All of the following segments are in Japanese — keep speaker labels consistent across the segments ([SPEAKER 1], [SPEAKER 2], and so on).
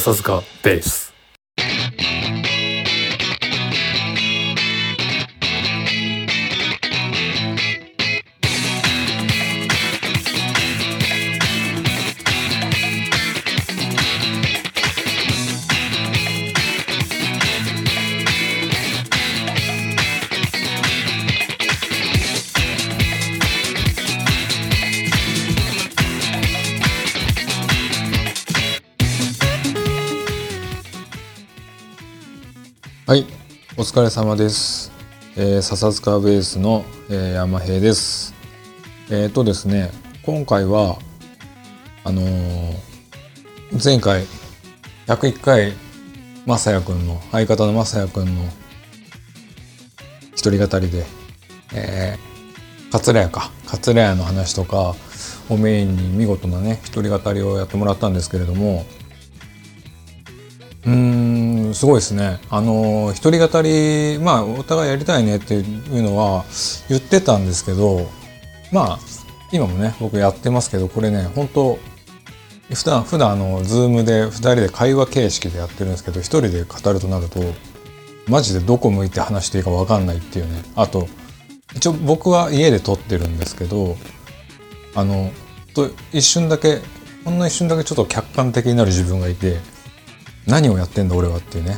[SPEAKER 1] 笹塚ベース
[SPEAKER 2] 疲れ様です。えー、笹塚ベースの、えー、山平です。えっ、とですね、今回はあのー前回101回まさやくんの相方のまさやくんの一人語りで、えー、桂屋か桂屋の話とかをメインに見事なね一人語りをやってもらったんですけれどもうんすごいですね。あの一人語りまあお互いやりたいねっていうのは言ってたんですけどまあ今もね僕やってますけどこれね本当普段普段あのズームで2人で会話形式でやってるんですけど一人で語るとなるとマジでどこ向いて話していいか分かんないっていうねあと一応僕は家で撮ってるんですけどあのと一瞬だけほんの一瞬だけちょっと客観的になる自分がいて何をやってんだ俺はっていうね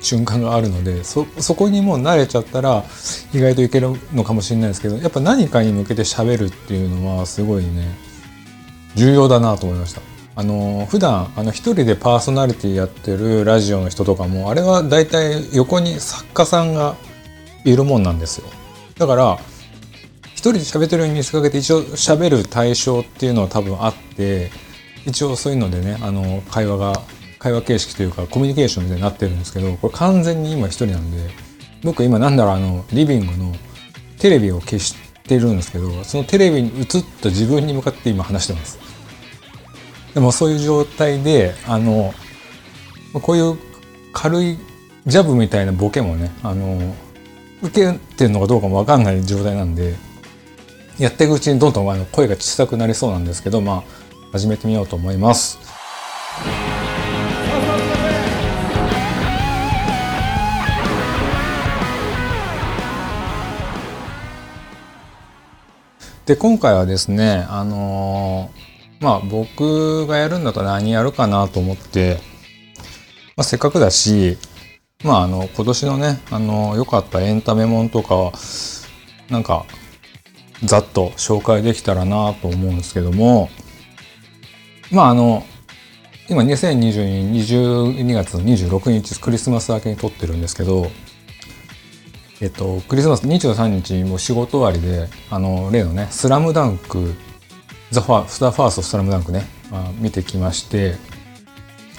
[SPEAKER 2] 瞬間があるのでそそこにもう慣れちゃったら意外といけるのかもしれないですけどやっぱ何かに向けて喋るっていうのはすごいね重要だなと思いました。あの普段あの一人でパーソナリティやってるラジオの人とかもあれは大体横に作家さんがいるもんなんですよだから一人で喋ってるように見せかけて一応喋る対象っていうのは多分あって一応そういうのでねあの会話が会話形式というかコミュニケーションみたいになってるんですけどこれ完全に今一人なんで僕今なんだろうあのリビングのテレビを消してるんですけどそのテレビに映った自分に向かって今話してますでもそういう状態であのこういう軽いジャブみたいなボケもねあの受けてるのかどうかも分かんない状態なんでやっていくうちにどんどんあの声が小さくなりそうなんですけどまあ始めてみようと思います。で今回はですねあのーまあ僕がやるんだったら何やるかなと思って、まあ、せっかくだしまああの今年のねあの良かったエンタメもんとかなんかざっと紹介できたらなと思うんですけどもまああの今2022 22月26日クリスマス明けに撮ってるんですけどえっと、クリスマス23日も仕事終わりであの例のね「スラムダンクザ・ファースターファーストスラムダンクね、まあ、見てきまして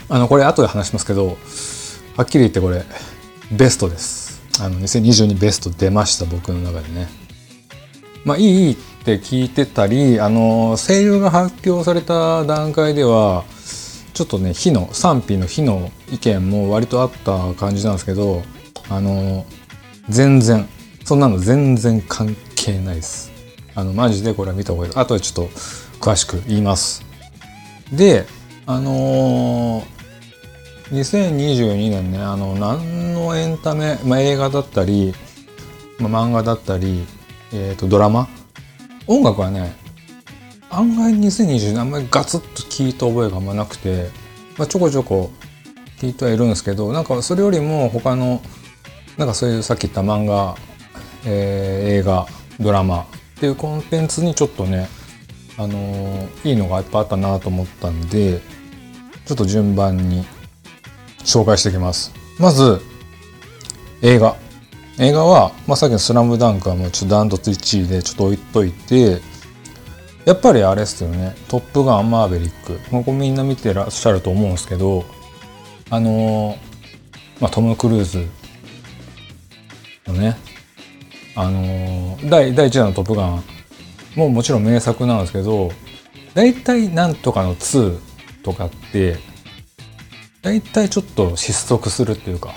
[SPEAKER 2] あのこれ後で話しますけどはっきり言ってこれベストです。あの2022ベスト出ました僕の中でね。まあいいいいって聞いてたりあの声優が発表された段階ではちょっとね火の賛否の火の意見も割とあった感じなんですけどあの全然そんなの全然関係ないです。あのマジでこれは見た方がいいあとはちょっと詳しく言います。であのー、2022年ねあの何のエンタメ、まあ、映画だったり、まあ、漫画だったり、えー、とドラマ？音楽はね案外2020年あんまりガツッと聞いた覚えがあんまなくて、まあ、ちょこちょこ聞いてはいるんですけどなんかそれよりも他のなんかそういうさっき言った漫画、えー、映画ドラマっていうコンテンツにちょっとね、あのー、いいのがいっぱいあったなと思ったんでちょっと順番に紹介していきます。まず映画。映画は、まあ、さっきの「スラムダンクはもうちょっとダントツ1位でちょっと置いといてやっぱりあれですよね「トップガンマーヴェリック」ここみんな見てらっしゃると思うんですけどあのー、まあ、トム・クルーズのね。あのー、第第1弾の「トップガン」ももちろん名作なんですけど大体なんとかの2とかって大体ちょっと失速するっていうか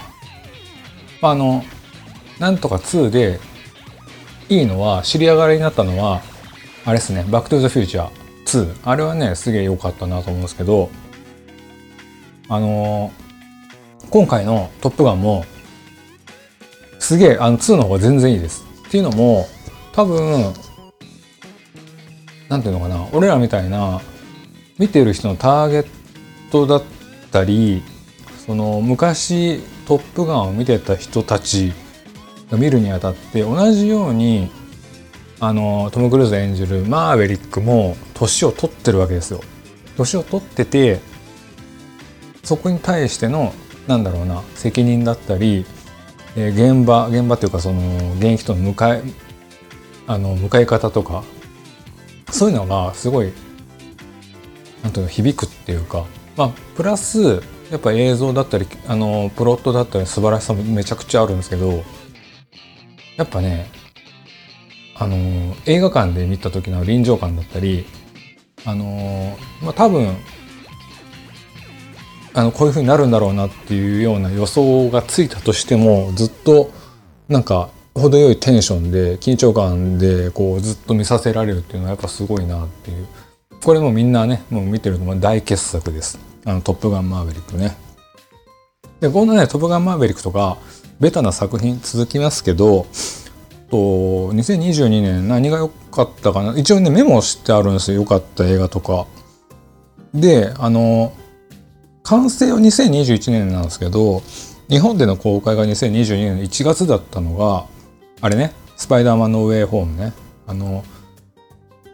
[SPEAKER 2] あのなんとか2でいいのは知り上がりになったのはあれですね「バック・トゥ・ザ・フュー。チャー2」あれはねすげえ良かったなと思うんですけどあのー、今回のトップガンも、すげえ、あの2の方が全然いいです。っていうのも、多分、なんていうのかな、俺らみたいな、見てる人のターゲットだったり、その昔トップガンを見てた人たちが見るにあたって同じようにあのトム・クルーズ演じるマーヴェリックも年を取ってるわけですよ。年を取っててそこに対してのなんだろうな責任だったり、えー、現場現場っていうかその現役との向かいあの向かい方とかそういうのがすごいなんていうの響くっていうかまあプラスやっぱ映像だったりあのプロットだったり素晴らしさもめちゃくちゃあるんですけどやっぱねあの映画館で見た時の臨場感だったりあのまあ多分あのこういう風になるんだろうなっていうような予想がついたとしてもずっとなんか程よいテンションで緊張感でこうずっと見させられるっていうのはやっぱすごいなっていう。これもみんなねもう見てるのも大傑作です。あのトップガンマーヴェリックね。でこんなねトップガンマーヴェリックとかベタな作品続きますけどと2022年何が良かったかな？一応ねメモしてあるんですよ。良かった映画とか。であの完成は2021年なんですけど日本での公開が2022年の1月だったのがあれねスパイダーマンのウェイホームね。あの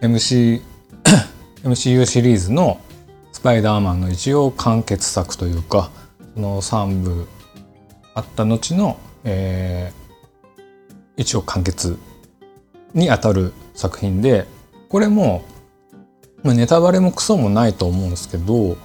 [SPEAKER 2] MC MCU シリーズのスパイダーマンの一応完結作というかその3部あった後の、えー、一応完結にあたる作品でこれも、まあ、ネタバレもクソもないと思うんですけど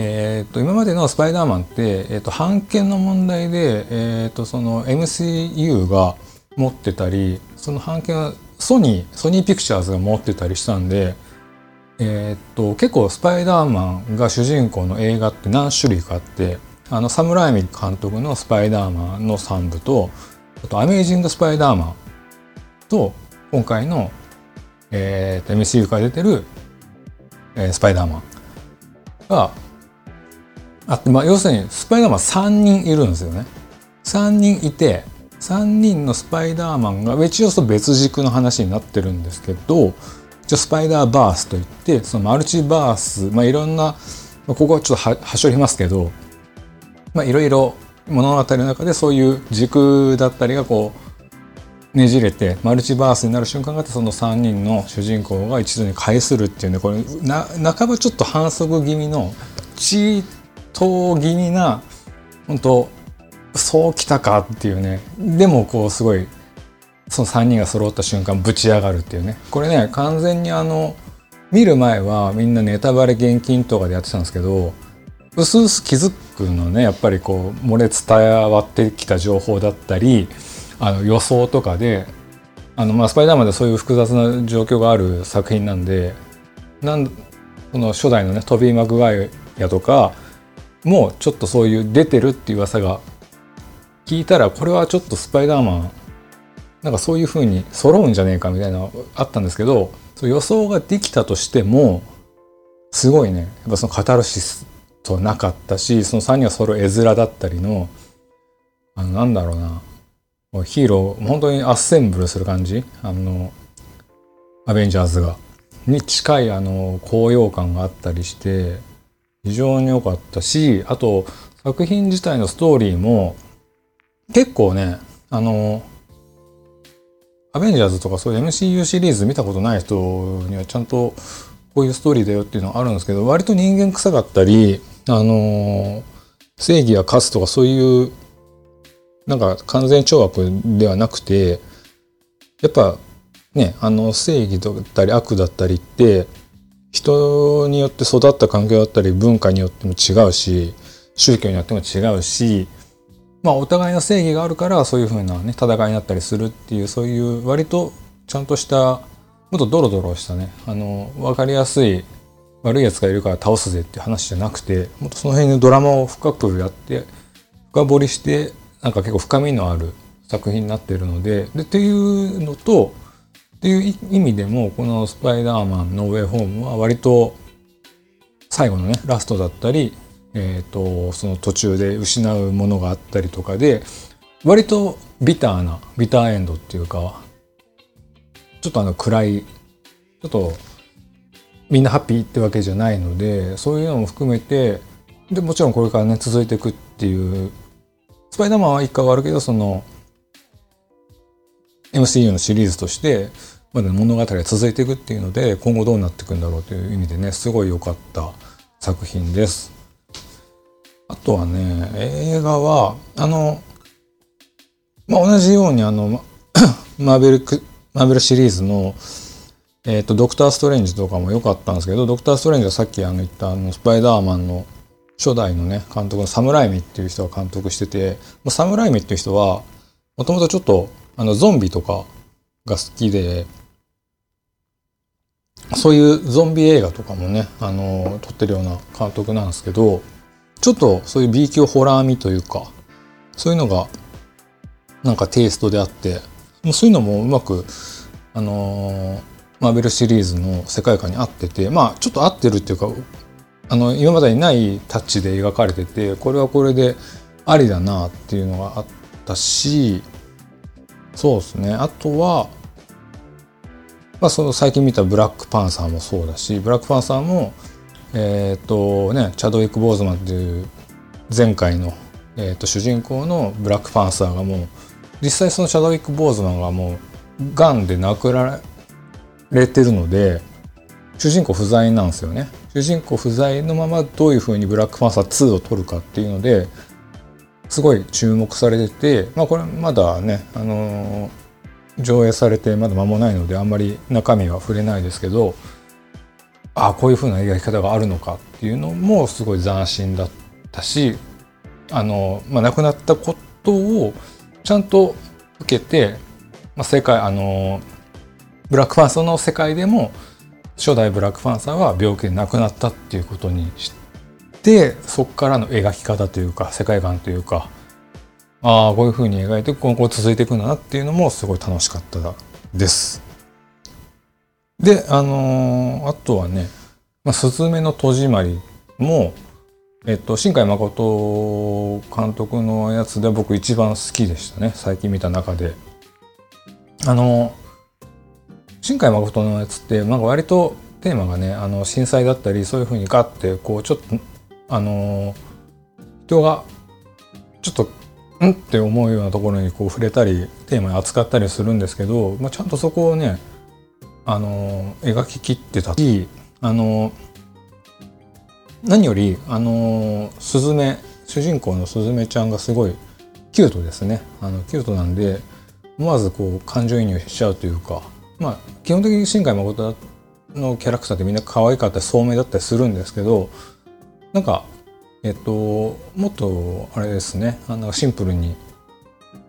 [SPEAKER 2] えーと、今までの「スパイダーマン」って、えーと、版権の問題で、えーと、その MCU が持ってたりその版権はソニーソニーピクチャーズが持ってたりしたんで、えー、と結構スパイダーマンが主人公の映画って何種類かあってあのサムライミ監督の「スパイダーマン」の3部とあと「アメイジング・スパイダーマン」と今回の、えー、と MCU から出てる、えー「スパイダーマン」があって、まあ、要するにスパイダーマン3人いるんですよね。3人いて3人のスパイダーマンが一応別軸の話になってるんですけど一応スパイダーバースといってそのマルチバース、まあ、いろんな、まあ、ここはちょっとはしょりますけど、まあ、いろいろ物語の中でそういう軸だったりがこうねじれてマルチバースになる瞬間があってその3人の主人公が一度に返するっていうねこれな半ばちょっと反則気味のチー闘気味な本当そうきたかっていうね。でもこうすごいその3人が揃った瞬間ぶち上がるっていうね。これね完全にあの見る前はみんなネタバレ厳禁とかでやってたんですけどうすうす気づくのねやっぱりこう漏れ伝わってきた情報だったりあの予想とかであのまあスパイダーマンでそういう複雑な状況がある作品なんでなんこの初代のねトビー・マグワイアとかもうちょっとそういう出てるっていう噂が聞いたらこれはちょっとスパイダーマンなんかそういう風に揃うんじゃねえかみたいなあったんですけど予想ができたとしてもすごいね。やっぱそのカタルシスとなかったしその3人が揃う絵面だったりのあのなんだろうな。ヒーロー本当にアッセンブルする感じ？あのアベンジャーズが。に近いあの高揚感があったりして非常に良かったしあと作品自体のストーリーも結構ねあのアベンジャーズとかそういう MCU シリーズ見たことない人にはちゃんとこういうストーリーだよっていうのはあるんですけど割と人間臭かったりあの正義や勝つとかそういうなんか完全懲悪ではなくてやっぱねあの正義だったり悪だったりって人によって育った環境だったり文化によっても違うし宗教によっても違うしまあお互いの正義があるからそういうふうなね戦いになったりするっていうそういう割とちゃんとしたもっとドロドロしたねあの分かりやすい悪いやつがいるから倒すぜって話じゃなくてもっとその辺のドラマを深くやって深掘りしてなんか結構深みのある作品になっているのででっていうのとっていう意味でもこの「スパイダーマンのウェイホーム」は割と最後のねラストだったり、えーと、その途中で失うものがあったりとかで割とビターなビターエンドっていうかちょっとあの暗いちょっとみんなハッピーってわけじゃないのでそういうのも含めてでもちろんこれからね続いていくっていうスパイダーマンは一回終わるけどその MCU のシリーズとしてまだ物語が続いていくっていうので今後どうなっていくんだろうという意味でねすごい良かった作品です。あとはね映画はあの、まあ、同じようにあの マーベルマーベルシリーズのえっ、ー、と、ドクター・ストレンジとかも良かったんですけど、ドクター・ストレンジはさっきあの言ったあのスパイダーマンの初代のね、監督のサムライミっていう人が監督してて、サムライミっていう人は、もともとちょっとあのゾンビとかが好きで、そういうゾンビ映画とかもね、あの、撮ってるような監督なんですけど、ちょっとそういう B 級ホラー味というか、そういうのがなんかテイストであって、もうそういうのもうまく、あのマーベルシリーズの世界観に合っててまあちょっと合ってるっていうかあの今までにないタッチで描かれててこれはこれでありだなっていうのがあったしそうですね。あとはまあその最近見たブラックパンサーもそうだしブラックパンサーもえっ、とねチャドウィック・ボーズマンっていう前回の、えー、と主人公のブラックパンサーがもう実際そのチャドウィック・ボーズマンがもうがんで亡くなられてるので主人公不在なんですよね。主人公不在のままどういうふうにブラックパンサー2を撮るかっていうのですごい注目されててまあこれまだねあのー、上映されてまだ間もないのであんまり中身は触れないですけどああこういうふうな描き方があるのかっていうのもすごい斬新だったしあの、まあ、亡くなったことをちゃんと受けて、まあ、世界あのブラックファンサーの世界でも初代ブラックファンサーは病気で亡くなったっていうことにしてそこからの描き方というか世界観というかああこういうふうに描いて今後続いていくんだなっていうのもすごい楽しかったです。であのー、あとはね「まあ、すずめの戸締まりも」えっと、新海誠監督のやつで僕一番好きでしたね最近見た中で。あの新海誠のやつってなんか割とテーマがねあの震災だったりそういうふうにガッてこうちょっとあの人がちょっとんって思うようなところにこう触れたりテーマに扱ったりするんですけど、まあ、ちゃんとそこをねあの描ききってた。しあの何よりあのスズメ主人公のスズメちゃんがすごいキュートですね。あのキュートなんで思わずこう感情移入しちゃうというかまあ基本的に新海誠のキャラクターってみんな可愛かったり聡明だったりするんですけどなんかえっともっとあれですね。あのシンプルに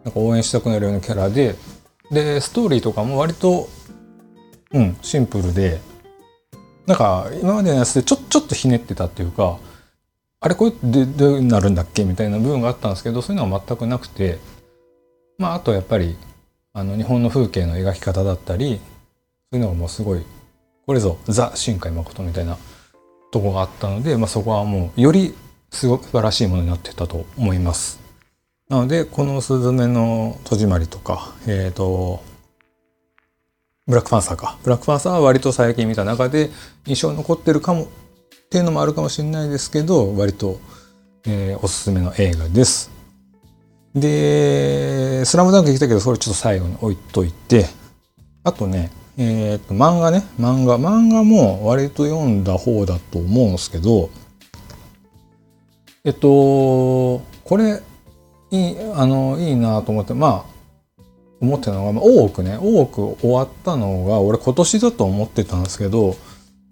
[SPEAKER 2] なんか応援したくなるようなキャラででストーリーとかも割とうんシンプルでなんか今までのやつでちょちょっとひねってたっていうかあれこれでどうなるんだっけ？みたいな部分があったんですけどそういうのは全くなくてまああとやっぱりあの日本の風景の描き方だったりそういうのがもうすごいこれぞザ新海誠みたいなとこがあったので、まあ、そこはもうより素晴らしいものになってたと思います。なのでこの「すずめの戸締まり」とかえ、ー、とブラックファンサーかブラックファンサーは割と最近見た中で印象に残ってるかもっていうのもあるかもしれないですけど割と、えー、おすすめの映画です。で、スラムダンク来たけど、それちょっと最後に置いといて、あとね、えっ、と、漫画ね、漫画。漫画も割と読んだ方だと思うんですけど、えっと、これ、いい、あの、いいなと思って、まあ、思ってたのが、まあ、多くね、多く終わったのが、俺今年だと思ってたんですけど、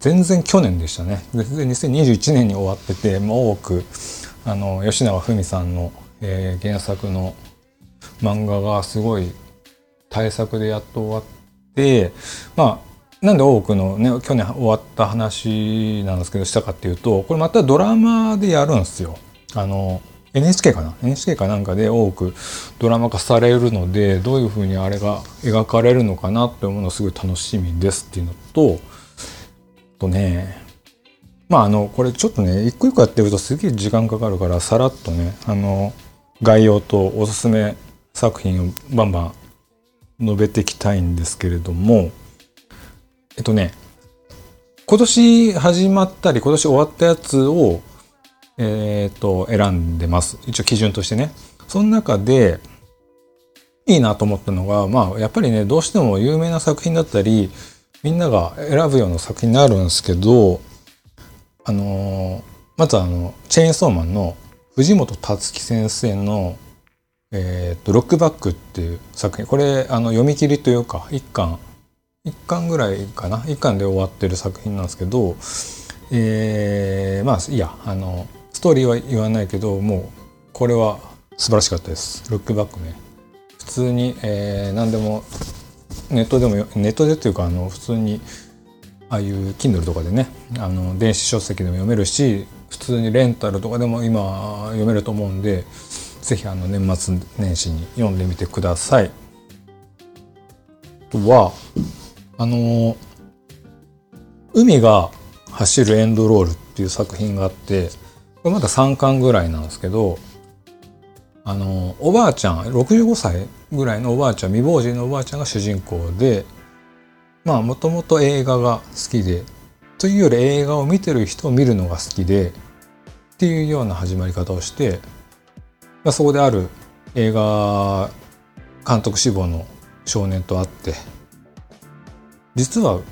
[SPEAKER 2] 全然去年でしたね。全然2021年に終わってて、まあ、多く、あの、吉永文さんのえー、原作の漫画がすごい大作でやっと終わってまあなんで多くのね去年終わった話なんですけどしたかっていうとこれまたドラマでやるんですよ。あの NHK かな？NHK かなんかで多くドラマ化されるのでどういうふうにあれが描かれるのかなって思うのすごい楽しみですっていうのととねまああのこれちょっとね一個一個やってるとすげえ時間かかるからさらっとねあの概要とおすすめ作品をバンバン述べていきたいんですけれどもえっとね今年始まったり今年終わったやつをえっ、と選んでます。一応基準としてね。その中でいいなと思ったのがまあやっぱりねどうしても有名な作品だったりみんなが選ぶような作品になるんですけどあのまずあのチェーンソーマンの藤本達樹先生のえーと「ロックバック」っていう作品。これあの読み切りというか一巻一巻ぐらいかな？一巻で終わってる作品なんですけどえー、まあいやあのストーリーは言わないけどもうこれは素晴らしかったです。ロックバックね。普通に、えー、何でもネットでもネットでっていうかあの普通にああいう Kindle とかでねあの電子書籍でも読めるし普通にレンタルとかでも今読めると思うんで是非あの年末年始に読んでみてください。とはあの海が走るエンドロールっていう作品があってこれまだ3巻ぐらいなんですけどあのおばあちゃん65歳ぐらいのおばあちゃん未亡人のおばあちゃんが主人公でまあもともと映画が好きでというより映画を見てる人を見るのが好きでっていうような始まり方をして、まあ、そこである映画監督志望の少年と会って実は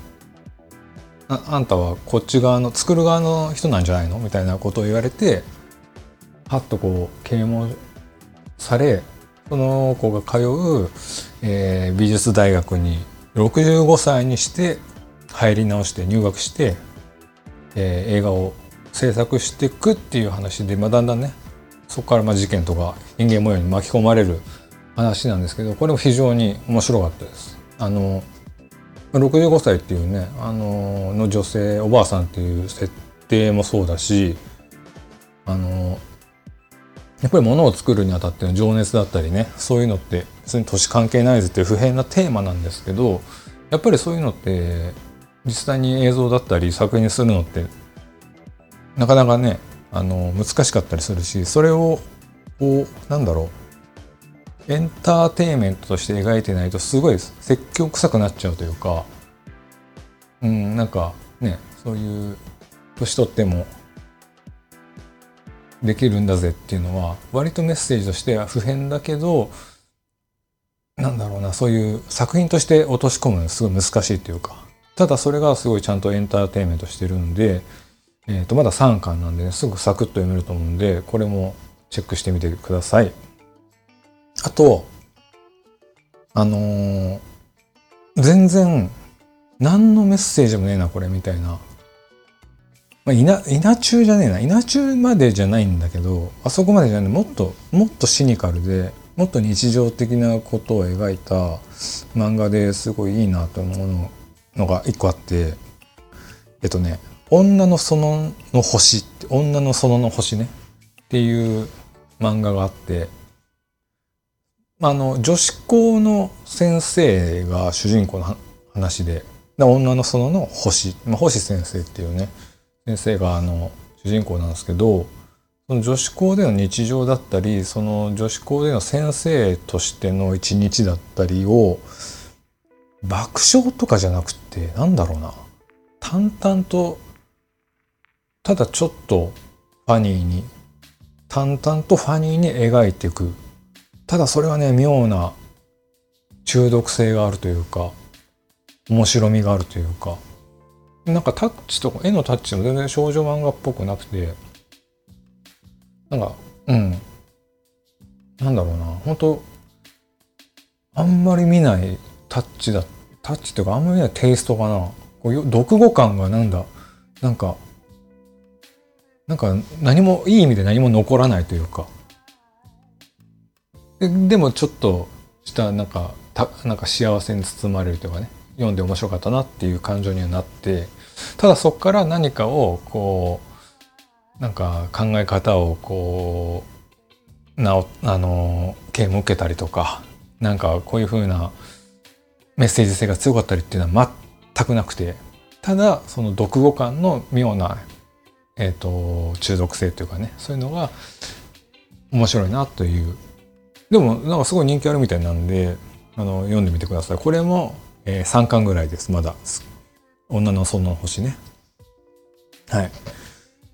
[SPEAKER 2] ああんたはこっち側の作る側の人なんじゃないの？みたいなことを言われてはっとこう啓蒙されその子が通う、えー、美術大学に65歳にして入り直して入学して、えー、映画を制作していくっていう話で、まあ、だんだんねそこからまあ事件とか人間模様に巻き込まれる話なんですけどこれも非常に面白かったです。あの65歳っていうねあのの女性おばあさんっていう設定もそうだしあのやっぱり物を作るにあたっての情熱だったりねそういうのって別に年関係ないぜっていう不変なテーマなんですけどやっぱりそういうのって実際に映像だったり作品にするのってなかなかねあの難しかったりするしそれをこうなんだろうエンターテインメントとして描いてないとすごい説教臭くなっちゃうというかうんなんかねそういう年取ってもできるんだぜっていうのは割とメッセージとしては普遍だけどなんだろうなそういう作品として落とし込むのすごい難しいというかただそれがすごいちゃんとエンターテインメントしてるんで、えー、とまだ3巻なんで、ね、すぐサクッと読めると思うんでこれもチェックしてみてください。あとあのー、全然何のメッセージもねえなこれみたいなまあ、稲稲中じゃねえな稲中までじゃないんだけどあそこまでじゃないもっともっとシニカルでもっと日常的なことを描いた漫画ですごいいいなと思うのが一個あってえっとね「女の園の星」って「女の園の星ね」っていう漫画があって。あの女子校の先生が主人公の話で女の園の星、まあ、星先生っていうね。先生があの主人公なんですけどその女子校での日常だったりその女子校での先生としての一日だったりを爆笑とかじゃなくてなんだろうな。淡々とただちょっとファニーに淡々とファニーに描いていく。ただそれはね妙な中毒性があるというか面白みがあるというか。なんかタッチとか絵のタッチも全然少女漫画っぽくなくて。なんかうん。なんだろうな。本当あんまり見ないタッチだタッチっていうかあんまり見ないテイストかな。こう読後感がなんだ。なんかなんか何もいい意味で何も残らないというか。ででもちょっとしたなんかたなんか幸せに包まれるというかね。読んで面白かったなっていう感情にはなって。ただそこから何かをこうなんか考え方をこうなおあの啓蒙受けたりとかなんかこういうふうなメッセージ性が強かったりっていうのは全くなくて。ただその読後感の妙なえっ、と、中毒性というかね、そういうのが面白いなという。でも、なんかすごい人気あるみたいなんで、あの、読んでみてください。これも、えー、3巻ぐらいです、まだ。女の園の星ね。はい。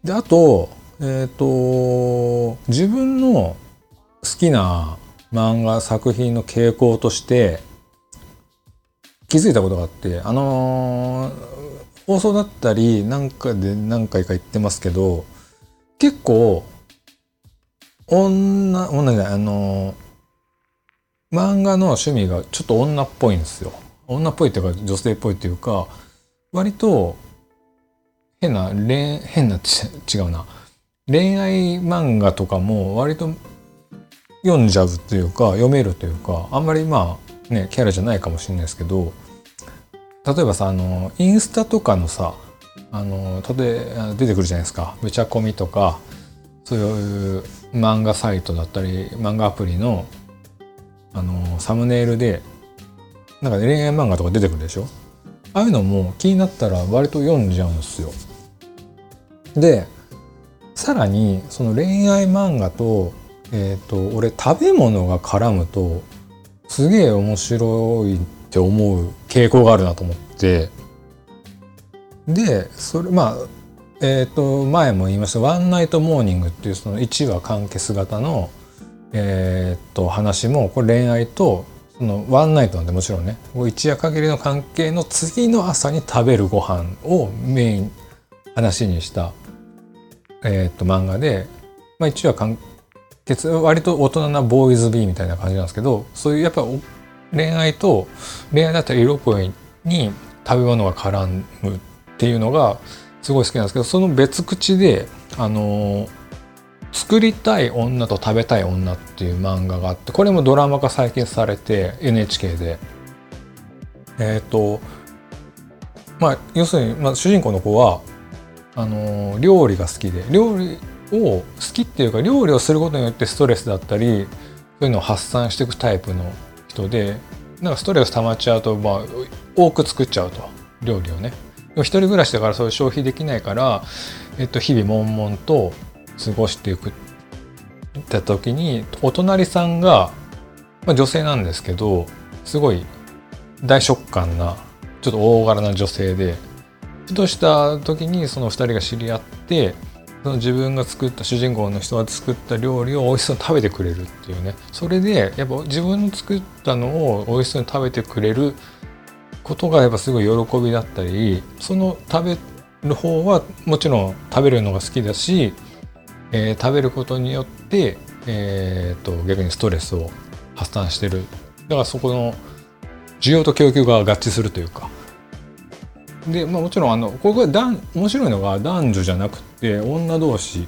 [SPEAKER 2] で、あと、えっ、ー、と、自分の好きな漫画作品の傾向として気づいたことがあって、あのー、放送だったりなんかで何回か言ってますけど、結構、女、女じゃない、あの、漫画の趣味がちょっと女っぽいんですよ。女っぽいっていうか女性っぽいっていうか、割と変な、変な、違うな。恋愛漫画とかも割と読んじゃうというか読めるというかあんまりまあねキャラじゃないかもしれないですけど例えばさあのインスタとかのさあの例え出てくるじゃないですかぶちゃこみとかそういう漫画サイトだったり漫画アプリのあのサムネイルでなんか恋愛漫画とか出てくるでしょ？ああいうのも気になったら割と読んじゃうんですよ。でさらにその恋愛漫画とえっ、ー、と俺食べ物が絡むとすげえ面白いって思う傾向があるなと思って。でそれまあえっ、ー、と前も言いました「ワンナイトモーニング」っていうその1話完結型のえっ、ー、と話もこれ恋愛とそのワンナイトなんでもちろんね一夜限りの関係の次の朝に食べるご飯をメイン話にした、えー、と漫画で、まあ、一話完結割と大人なボーイズビーみたいな感じなんですけどそういうやっぱ恋愛と恋愛だったり色恋に食べ物が絡むっていうのがすごい好きなんですけどその別口であの作りたい女と食べたい女っていう漫画があってこれもドラマ化再建されて NHK で。えっ、ー、とまあ要するに、まあ、主人公の子はあの料理が好きで料理を好きっていうか料理をすることによってストレスだったりそういうのを発散していくタイプの人でなんかストレス溜まっちゃうと、まあ、多く作っちゃうと料理をね。一人暮らしだからそういう消費できないから、えっと、日々悶々と過ごしていくって時にお隣さんが、まあ、女性なんですけどすごい大食感なちょっと大柄な女性でふとした時にその2人が知り合ってその自分が作った主人公の人が作った料理を美味しそうに食べてくれるっていうね。それでやっぱ自分の作ったのを美味しそうに食べてくれることがやっぱすごい喜びだったりその食べる方はもちろん食べるのが好きだしえー、食べることによって、えーと、逆にストレスを発散してる。だからそこの需要と供給が合致するというか。で、まあ、もちろんあのここが面白いのが男女じゃなくて女同士。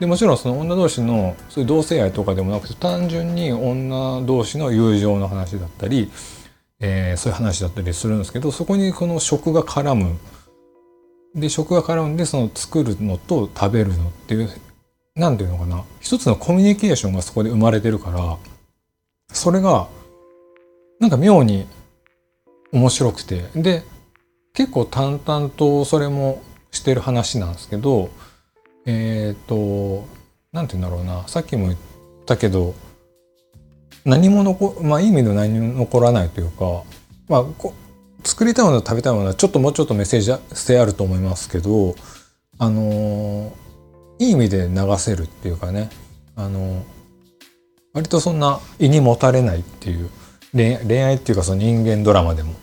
[SPEAKER 2] でもちろんその女同士のそういう同性愛とかでもなくて単純に女同士の友情の話だったり、えー、そういう話だったりするんですけどそこにこの食が絡む。で食が絡んでその作るのと食べるのっていうなんていうのかな。一つのコミュニケーションがそこで生まれてるからそれがなんか妙に面白くて。で結構淡々とそれもしてる話なんですけどえっ、ー、となんて言うんだろうな。さっきも言ったけど何も残まあいい意味で何も残らないというかまあ作りたいもの食べたいものはちょっともうちょっとメッセージ性あると思いますけどあのいい意味で流せるっていうかねあの割とそんな胃にもたれないっていう恋愛っていうかその人間ドラマでも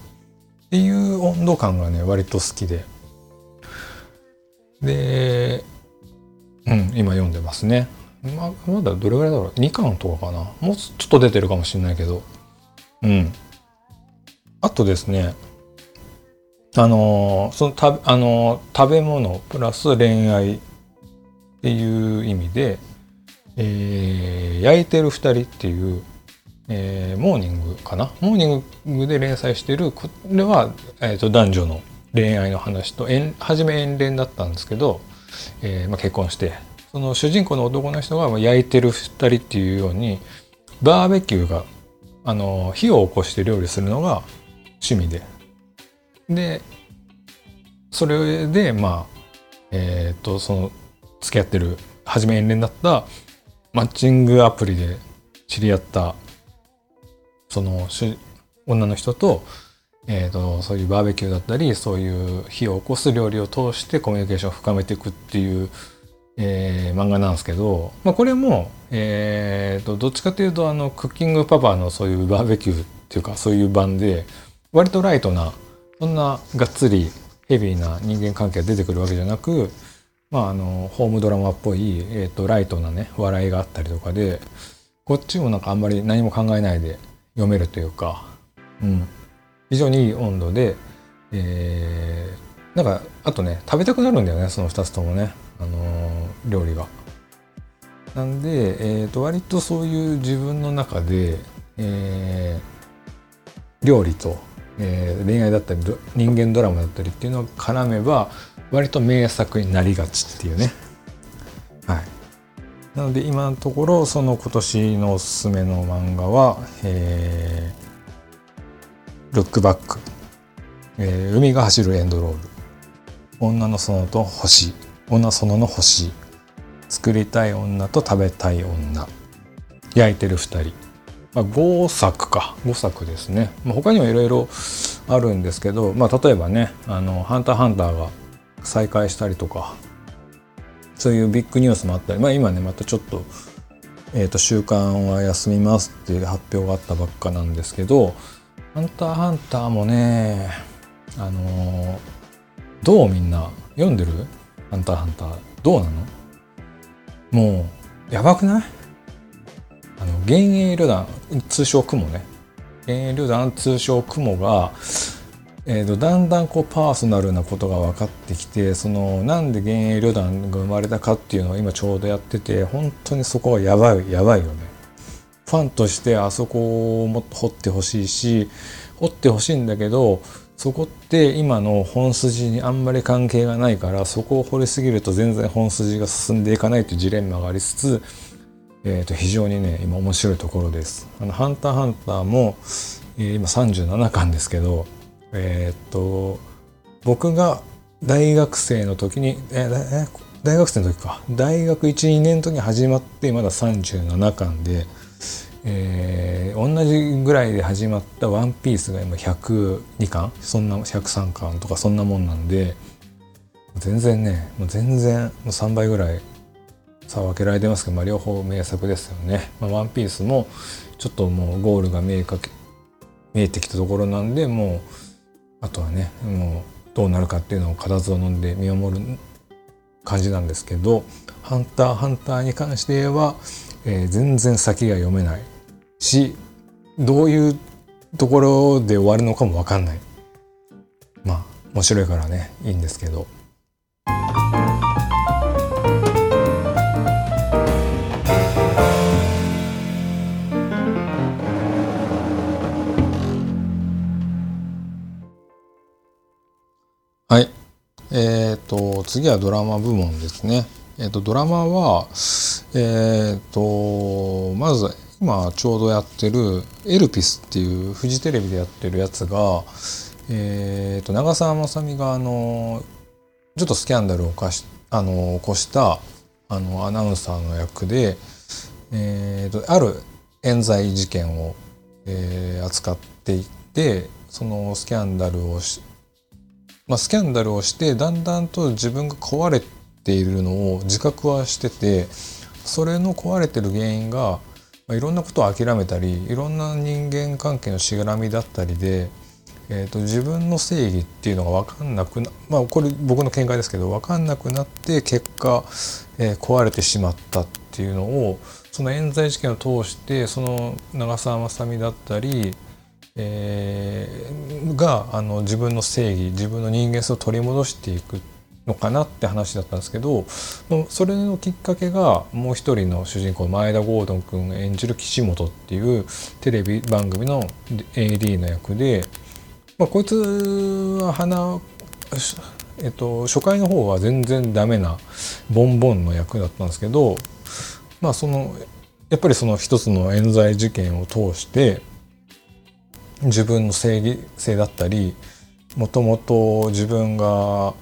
[SPEAKER 2] っていう温度感がね割と好きで。でうん今読んでますね。ままだどれぐらいだろう？2巻とかかな。もうちょっと出てるかもしれないけど。うん。あとですねあのそのたあの食べ物プラス恋愛っていう意味で、えー、焼いてる2人っていう、えー、モーニングかな？モーニングで連載してる。これは、えーと、男女の恋愛の話と初め遠恋だったんですけど、えーまあ、結婚してその主人公の男の人が焼いてる2人っていうようにバーベキューがあの火を起こして料理するのが趣味で。でそれでまあえっ、ー、とその付き合ってる初め遠恋だったマッチングアプリで知り合ったその女の人と,、えーと、そういうバーベキューだったりそういう火を起こす料理を通してコミュニケーションを深めていくっていう、えー、漫画なんですけど、まあ、これも、えーと、どっちかというとあのクッキングパパのそういうバーベキューっていうかそういう版で割とライトなそんながっつりヘビーな人間関係が出てくるわけじゃなく、まあ、あのホームドラマっぽい、えーと、ライトなね笑いがあったりとかでこっちもなんかあんまり何も考えないで読めるというか、うん、非常にいい温度で、えー、なんかあとね食べたくなるんだよねその2つともね、あのー、料理が。なんで、えーと、割とそういう自分の中で、えー、料理と、えー、恋愛だったり人間ドラマだったりっていうのを絡めば割と名作になりがちっていうね。はい、なので今のところその今年のおすすめの漫画は、えー、ルックバック、えー、海が走るエンドロール。女の園と星。女園の星。作りたい女と食べたい女。焼いてる2人、まあ、5作か。5作ですね、まあ、他にもいろいろあるんですけど、まあ、例えばね「あのハンターハンター」が再開したりとかそういうビッグニュースもあったり、まあ、今ねまたちょっと,、えーと、週刊は休みますっていう発表があったばっかなんですけど「ハンターハンター」もねあのー、どうみんな読んでる？ハンターハンター。どうなの？もうやばくない？あの幻影旅団通称雲ね。幻影旅団通称雲がえーと、だんだんこうパーソナルなことが分かってきてそのなんで幻影旅団が生まれたかっていうのを今ちょうどやってて本当にそこはやばいやばいよね。ファンとしてあそこをもっと掘ってほしいし掘ってほしいんだけどそこって今の本筋にあんまり関係がないからそこを掘りすぎると全然本筋が進んでいかないというジレンマがありつつ、えー、と非常にね今面白いところです。あのハンターハンターも、えー、今37巻ですけどえー、っと僕が大学生の時にええ大学生の時か大学12年の時に始まってまだ37巻で、えー、同じぐらいで始まった「ワンピースが今102巻そんな103巻とかそんなもんなんで全然ねもう全然もう3倍ぐらい差を分けられてますけど、まあ、両方名作ですよね。まあ、ワンピースもちょっともうゴールが見えかけ見えてきたところなんでもうあとはねもうどうなるかっていうのを固唾を飲んで見守る感じなんですけど「ハンターハンター」に関して言えば、えー、全然先が読めないしどういうところで終わるのかも分かんない。まあ面白いからねいいんですけど。はい。えっ、ー、と、次はドラマ部門ですね。えっ、ー、と、ドラマは、えっ、ー、と、まず、今ちょうどやってるエルピスっていうフジテレビでやってるやつが、えっ、と、長澤まさみが、あの、ちょっとスキャンダルを起しあの起こしたあのアナウンサーの役で、えーと、ある冤罪事件を、えー、扱っていってそのスキャンダルをしまあ、スキャンダルをしてだんだんと自分が壊れているのを自覚はしててそれの壊れてる原因が、まあ、いろんなことを諦めたりいろんな人間関係のしがらみだったりで、えーと、自分の正義っていうのが分かんなくなまあこれ僕の見解ですけど分かんなくなって結果、えー、壊れてしまったっていうのをその冤罪事件を通してその長澤まさみだったりえー、があの自分の正義自分の人間性を取り戻していくのかなって話だったんですけどそれのきっかけがもう一人の主人公前田郷敦君演じる岸本っていうテレビ番組の AD の役で、まあ、こいつは花えっと、初回の方は全然ダメなボンボンの役だったんですけどまあそのやっぱりその一つの冤罪事件を通して自分の正義性だったりもともと自分が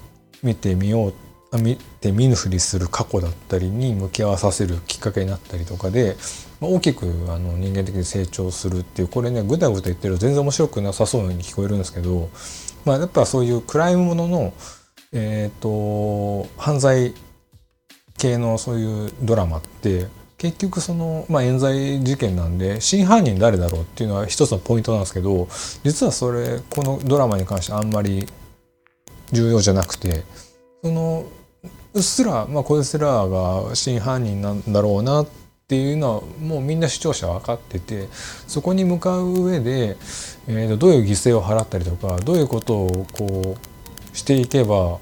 [SPEAKER 2] 見てみよう見て見ぬふりする過去だったりに向き合わさせるきっかけになったりとかで、まあ、大きくあの人間的に成長するっていうこれねぐだぐだ言ってると全然面白くなさそうに聞こえるんですけど、まあ、やっぱそういうクライムものの、えーと、犯罪系のそういうドラマって結局その、まあ、冤罪事件なんで真犯人誰だろうっていうのは一つのポイントなんですけど実はそれこのドラマに関してあんまり重要じゃなくてそのうっすら、まあ、こいつらが真犯人なんだろうなっていうのはもうみんな視聴者分かっててそこに向かう上で、えー、どういう犠牲を払ったりとかどういうことをこうしていけば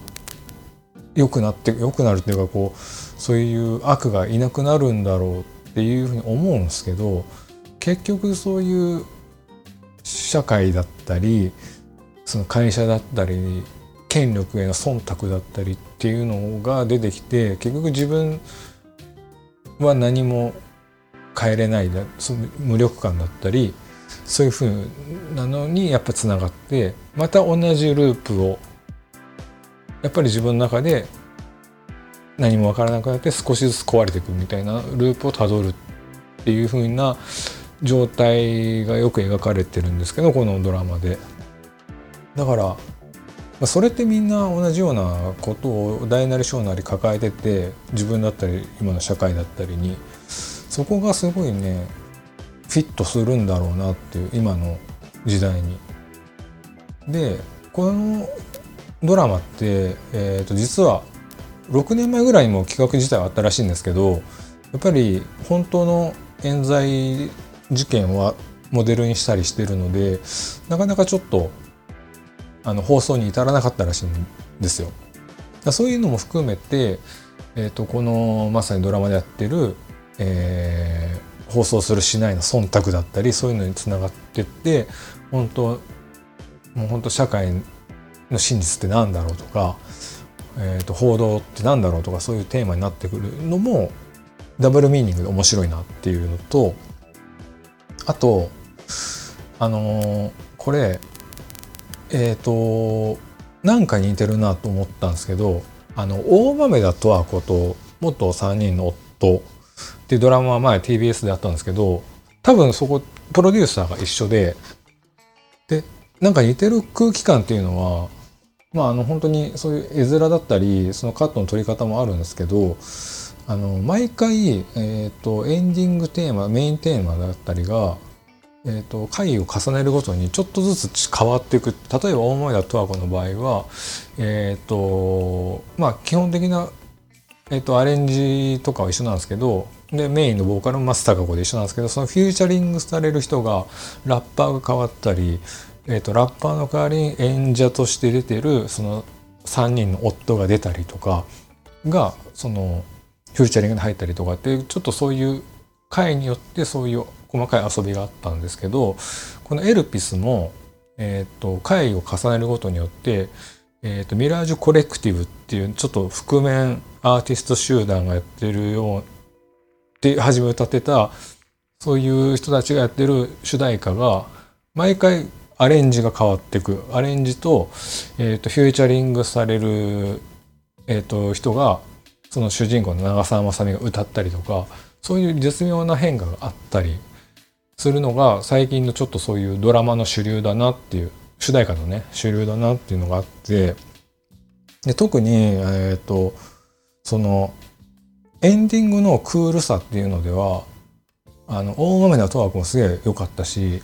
[SPEAKER 2] 良くなって良くなるっていうかこうそういう悪がいなくなるんだろうっていうふうに思うんですけど結局そういう社会だったりその会社だったり権力への忖度だったりっていうのが出てきて結局自分は何も変えれないだその無力感だったりそういうふうなのにやっぱつながってまた同じループをやっぱり自分の中で何も分からなくなって少しずつ壊れていくみたいなループをたどるっていうふうな状態がよく描かれてるんですけどこのドラマで。だからそれってみんな同じようなことを大なり小なり抱えてて自分だったり今の社会だったりにそこがすごいねフィットするんだろうなっていう今の時代に。でこのドラマって、えー、と実は6年前ぐらいにも企画自体はあったらしいんですけどやっぱり本当の冤罪事件はモデルにしたりしてるのでなかなかちょっとあの放送に至らなかったらしいんですよ。そういうのも含めて、えーと、このまさにドラマでやってる、えー、放送するしないの忖度だったりそういうのにつながってって本当もう本当社会の真実って何だろうとか、えーと、報道って何だろうとかそういうテーマになってくるのもダブルミーニングで面白いなっていうのとあとあのー、これえっ、ー、となんか似てるなと思ったんですけどあの大豆田十和子と元3人の夫っていうドラマは前 TBS であったんですけど多分そこプロデューサーが一緒ででなんか似てる空気感っていうのはまああの本当にそういう絵面だったりそのカットの撮り方もあるんですけどあの毎回、えーとエンディングテーマメインテーマだったりがえーと、回を重ねるごとにちょっとずつ変わっていく。例えば大前田十和子の場合は、えーとまあ、基本的な、えーと、アレンジとかは一緒なんですけどでメインのボーカルも松たか子で一緒なんですけどそのフューチャリングされる人がラッパーが変わったり、えー、とラッパーの代わりに演者として出てるその3人の夫が出たりとかがそのフューチャリングに入ったりとかってちょっとそういう回によってそういう細かい遊びがあったんですけどこのエルピスも、えーと、回を重ねるごとによって、えーと、ミラージュコレクティブっていうちょっと覆面アーティスト集団がやってるようで初め歌ってたそういう人たちがやってる主題歌が毎回アレンジが変わっていく。アレンジと,、えーと、フューチャリングされる、えー、と人がその主人公の長澤まさみが歌ったりとかそういう絶妙な変化があったりするのが最近のちょっとそういうドラマの主流だなっていう主題歌のね主流だなっていうのがあってで特にえっ、ー、とそのエンディングのクールさっていうのではあの大豆田十和子もすげえ良かったし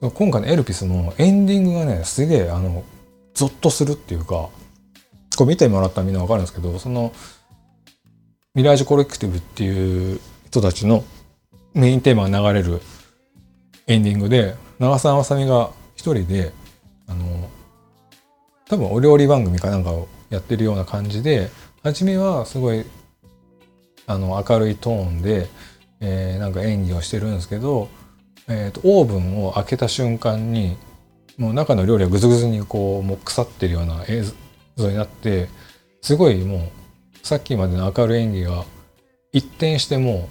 [SPEAKER 2] 今回のエルピスもエンディングがねすげえあのゾッとするっていうかこれ見てもらったらみんなわかるんですけどそのミラージュコレクティブっていう人たちのメインテーマが流れるエンディングで長澤まさみが一人であの多分お料理番組かなんかをやってるような感じで初めはすごいあの明るいトーンで、えー、なんか演技をしてるんですけど、えーと、オーブンを開けた瞬間にもう中の料理がぐずぐずにこうもう腐ってるような映像になってすごいもうさっきまでの明るい演技が一転しても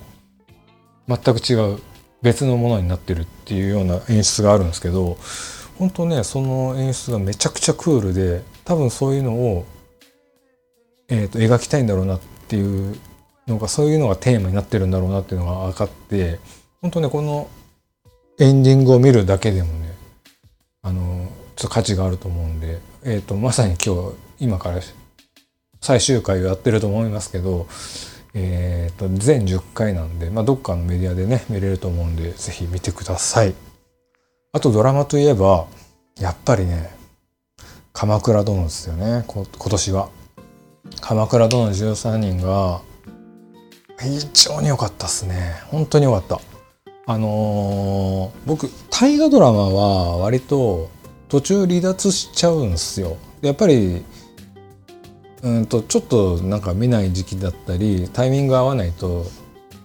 [SPEAKER 2] 全く違う別のものになってるっていうような演出があるんですけど本当ねその演出がめちゃくちゃクールで多分そういうのをえーと、描きたいんだろうなっていうのがそういうのがテーマになってるんだろうなっていうのが分かって本当ねこのエンディングを見るだけでもねあのちょっと価値があると思うんで、えーと、まさに今日今から最終回をやってると思いますけど、えーと、全10回なんで、まあ、どっかのメディアでね見れると思うんで是非見てください。あとドラマといえばやっぱりね鎌倉殿ですよね今年は。鎌倉殿13人が非常に良かったっすね本当に良かったあのー、僕大河ドラマは割と途中離脱しちゃうんですよ。やっぱりうんとちょっとなんか見ない時期だったりタイミング合わないと、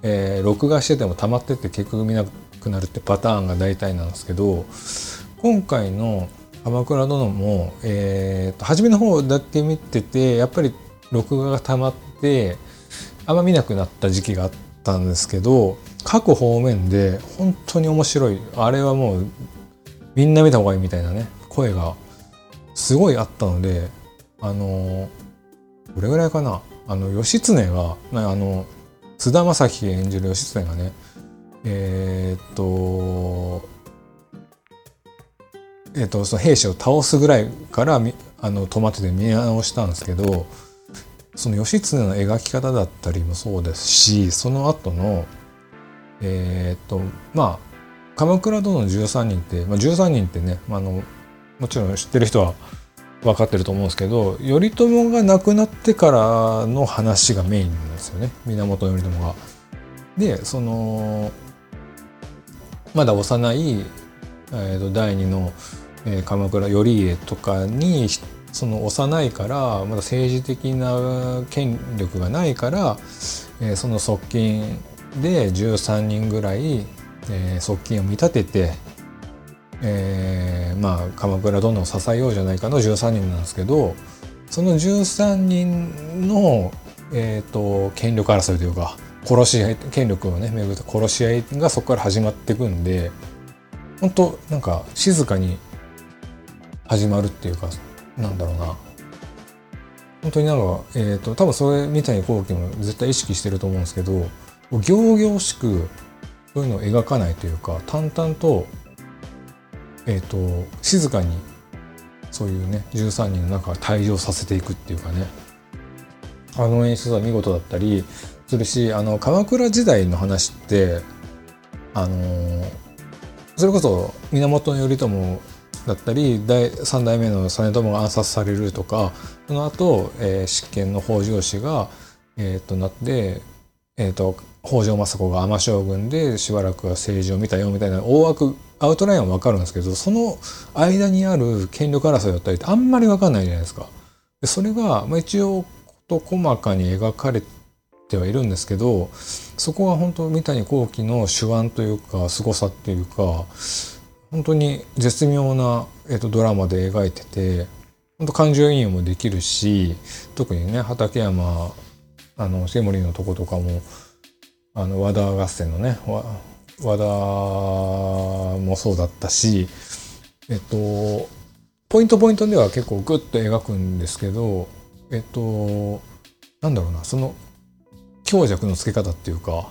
[SPEAKER 2] えー、録画してても溜まってって結局見なくなるってパターンが大体なんですけど今回の「鎌倉殿も」えー、初めの方だけ見ててやっぱり録画が溜まってあんま見なくなった時期があったんですけど各方面で本当に面白い。あれはもうみんな見た方がいいみたいなね声がすごいあったのであのどれぐらいかな？あの義経があの菅田将暉演じる義経がねえー、っとえー、っとその兵士を倒すぐらいからあの止まってて見直したんですけどその義経の描き方だったりもそうですしその後のえー、っとまあ「鎌倉殿の13人」って、まあ、13人ってね、まあ、のもちろん知ってる人は分かってると思うんですけど頼朝が亡くなってからの話がメインなんですよね源頼朝が。でそのまだ幼い、えー、と第二の、えー、鎌倉頼家とかにその幼いからまだ政治的な権力がないから、えー、その側近で13人ぐらい、えー、側近を見立てて、えー、まあ鎌倉殿を支えようじゃないかの13人なんですけどその13人の、えーと、権力争いというか殺し合い権力をね巡った殺し合いがそこから始まっていくんで本当なんか静かに始まるっていうかなんだろうな。本当になんか、えーと、多分それみたいに後期も絶対意識してると思うんですけど仰々しくそういうのを描かないというか淡々と,、えーと、静かにそういうね13人の中退場させていくっていうかね。あの演出は見事だったりするしあの鎌倉時代の話ってあのー、それこそ源頼朝だったり第3代目の実朝が暗殺されるとかその後、えー、執権の北条氏が、えー、となって、えーと、北条政子が尼将軍でしばらくは政治を見たよみたいな大枠アウトラインは分かるんですけどその間にある権力争いだったりってあんまり分かんないじゃないですか。でそれが、まあ、一応事細かに描かれてはいるんですけどそこが本当三谷幸喜の手腕というか凄さっていうか本当に絶妙な、えー、とドラマで描いてて本当感情移入もできるし特にね畠山あの重森のとことかもあの和田合戦のね和田もそうだったしえっとポイントポイントでは結構グッと描くんですけどえっとなんだろうなその強弱のつけ方っていうか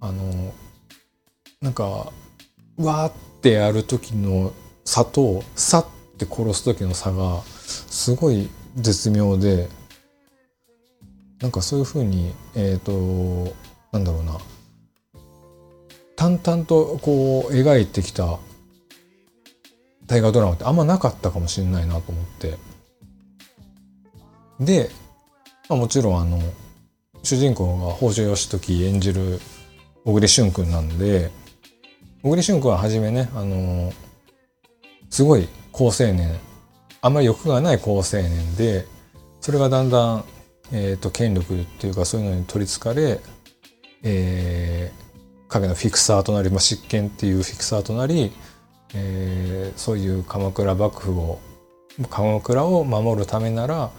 [SPEAKER 2] あのなんかわーってやる時の差とさって殺す時の差がすごい絶妙でなんかそういうふうにえっ、ー、となんだろうな。淡々とこう描いてきた大河ドラマってあんまなかったかもしれないなと思って。で、まあ、もちろんあの主人公が北条義時演じる小栗旬君なんで小栗旬君は初めね、あの、すごい好青年。あんまり欲がない好青年でそれがだんだん、えーと、権力っていうかそういうのに取りつかれ、えー、影のフィクサーとなり、まあ、執権っていうフィクサーとなり、えー、そういう鎌倉幕府を鎌倉を守るためなら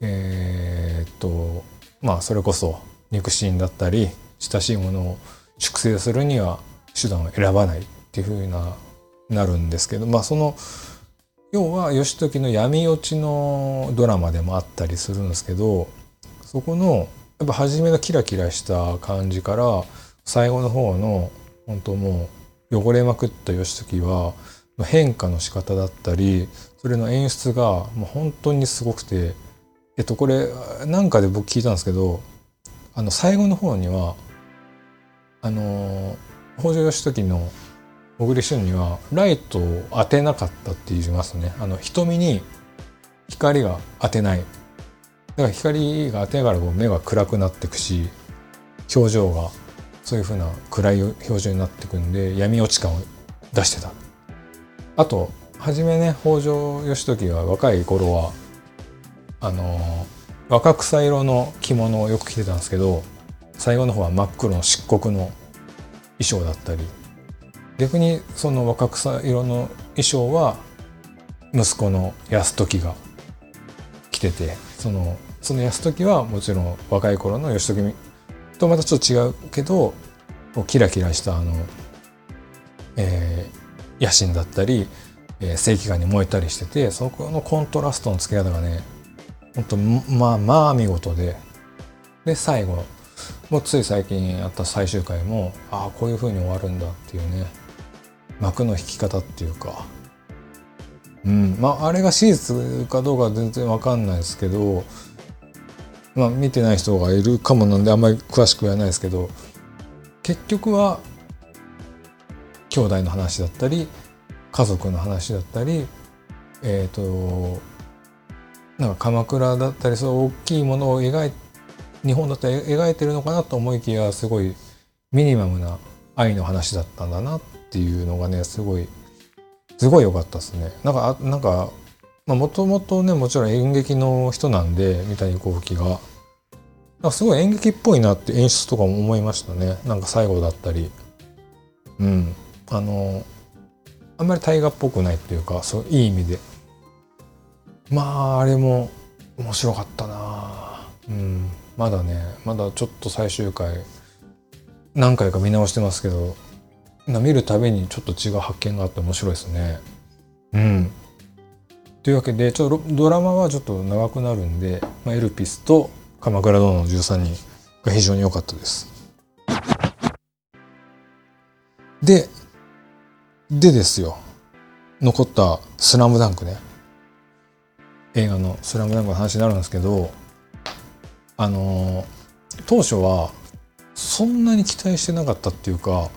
[SPEAKER 2] えー、とまあそれこそ肉親だったり親しいものを粛清するには手段を選ばないっていうふうななるんですけどまあその要は義時の闇落ちのドラマでもあったりするんですけどそこのやっぱ初めのキラキラした感じから最後の方の本当もう汚れまくった義時は変化の仕方だったりそれの演出がもう本当にすごくてえっとこれなんかで僕聞いたんですけどあの最後の方にはあの北条義時の小栗旬にはライトを当てなかったって言いますね。あの瞳に光が当てない。だから光が当てながらこう目が暗くなっていくし表情がそういうふうな暗い表情になっていくんで闇落ち感を出してた。あと初めね北条義時が若い頃はあの若草色の着物をよく着てたんですけど最後の方は真っ黒の漆黒の衣装だったり逆にその若草色の衣装は息子の泰時が着ててそのその泰時はもちろん若い頃の義時とまたちょっと違うけどキラキラしたあの、えー、野心だったり、えー、正義感に燃えたりしててそこのコントラストの付け方がね本当まあまあ見事で。で最後もうつい最近やった最終回もああこういう風に終わるんだっていうね。幕の引き方っていうか。うん。まああれが史実かどうか全然わかんないですけどまあ見てない人がいるかもなんであんまり詳しくはないですけど結局は兄弟の話だったり家族の話だったりえっ、ー、となんか鎌倉だったりそう大きいものを描い日本だったら描いてるのかなと思いきやすごいミニマムな愛の話だったんだなってていうのがねすごいすごい良かったですね。なんかなんかもともとねもちろん演劇の人なんで三谷幸喜が。なんかすごい演劇っぽいなって演出とかも思いましたね。なんか最後だったり。うん。あのあんまり大河っぽくないっていうかそういい意味で。まああれも面白かったな。うん。まだねまだちょっと最終回何回か見直してますけど見るたびにちょっと違う発見があって面白いですね。うん。というわけでちょっとドラマはちょっと長くなるんで、まあ、エルピスと鎌倉殿の13人が非常に良かったです。ででですよ。残った「スラムダンクね。映画の「スラムダンクの話になるんですけどあの当初はそんなに期待してなかったっていうか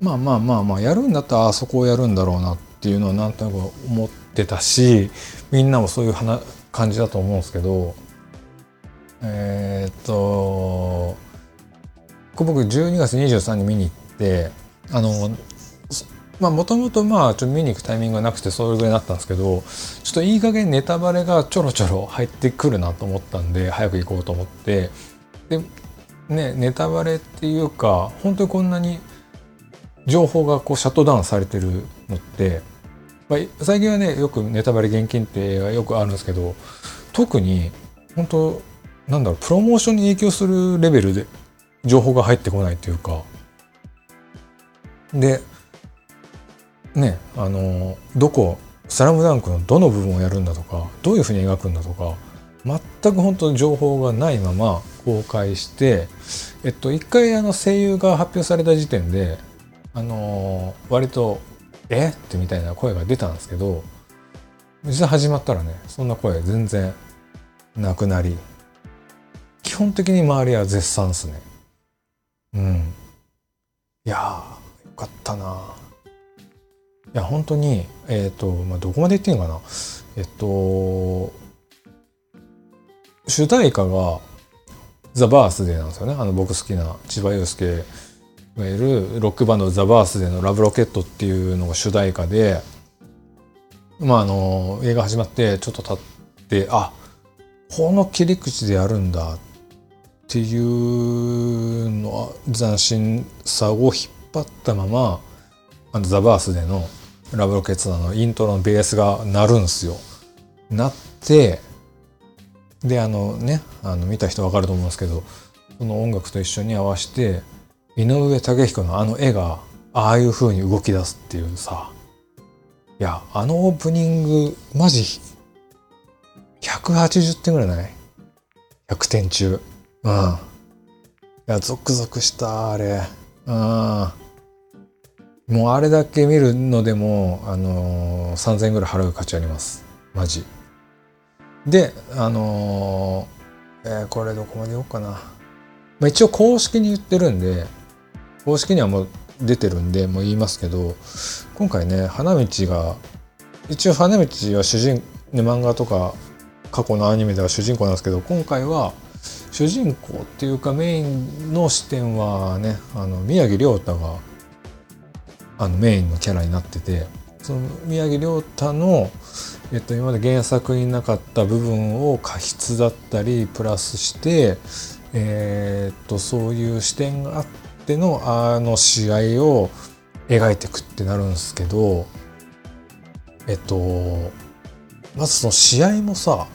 [SPEAKER 2] まあまあまあまあやるんだったらあそこをやるんだろうなっていうのはなんとなく思ってたしみんなもそういう感じだと思うんですけどえー、っと僕12月23日に見に行ってあのまあもともとまあちょっと見に行くタイミングがなくてそれぐらいだったんですけどちょっといい加減ネタバレがちょろちょろ入ってくるなと思ったんで早く行こうと思って。でねネタバレっていうか本当にこんなに情報がこうシャットダウンされてるのって、まあ、最近はねよくネタバレ厳禁ってよくあるんですけど特に本当なんだろうプロモーションに影響するレベルで情報が入ってこないっていうか。でねあのどこ「スラムダンクのどの部分をやるんだとかどういうふうに描くんだとか全く本当に情報がないまま公開してえっと一回あの声優が発表された時点であの割と「え？っ?」てみたいな声が出たんですけど実際始まったらねそんな声全然なくなり基本的に周りは絶賛っすね。うん。いやーよかったな。いや本当にえっ、ー、と、まあ、どこまで言っていいのかな。えっと主題歌がザ・バースデーなんですよね。あの僕好きな千葉雄介がいるロックバンドザ・バースデーの「ラブロケット」っていうのが主題歌でまああの映画始まってちょっと経ってあこの切り口でやるんだっていうのは斬新さを引っ張ったままあのザ・バースデーのラブロケッツのイントロのベースが鳴るんですよ。鳴ってであのねあの見た人分かると思うんですけどその音楽と一緒に合わせて井上武彦のあの絵がああいう風に動き出すっていうさいや、あのオープニング、マジ、180点ぐらいない ?100 点中。うん。いや、ゾクゾクした、あれ。うん。もうあれだけ見るのでも、あのー、3000円ぐらい払う価値あります。マジ。で、あのー、えー、これどこまで言おうかな。まあ、一応公式に言ってるんで、公式にはもう出てるんで、もう言いますけど、今回ね、花道が、一応花道は主人、ね、漫画とか過去のアニメでは主人公なんですけど、今回は主人公っていうかメインの視点はね、あの、宮城亮太があのメインのキャラになっててその宮城亮太の、えっと、今まで原作になかった部分を過失だったりプラスして、えー、っとそういう視点があってのあの試合を描いていくってなるんですけどえっとまずその試合もさ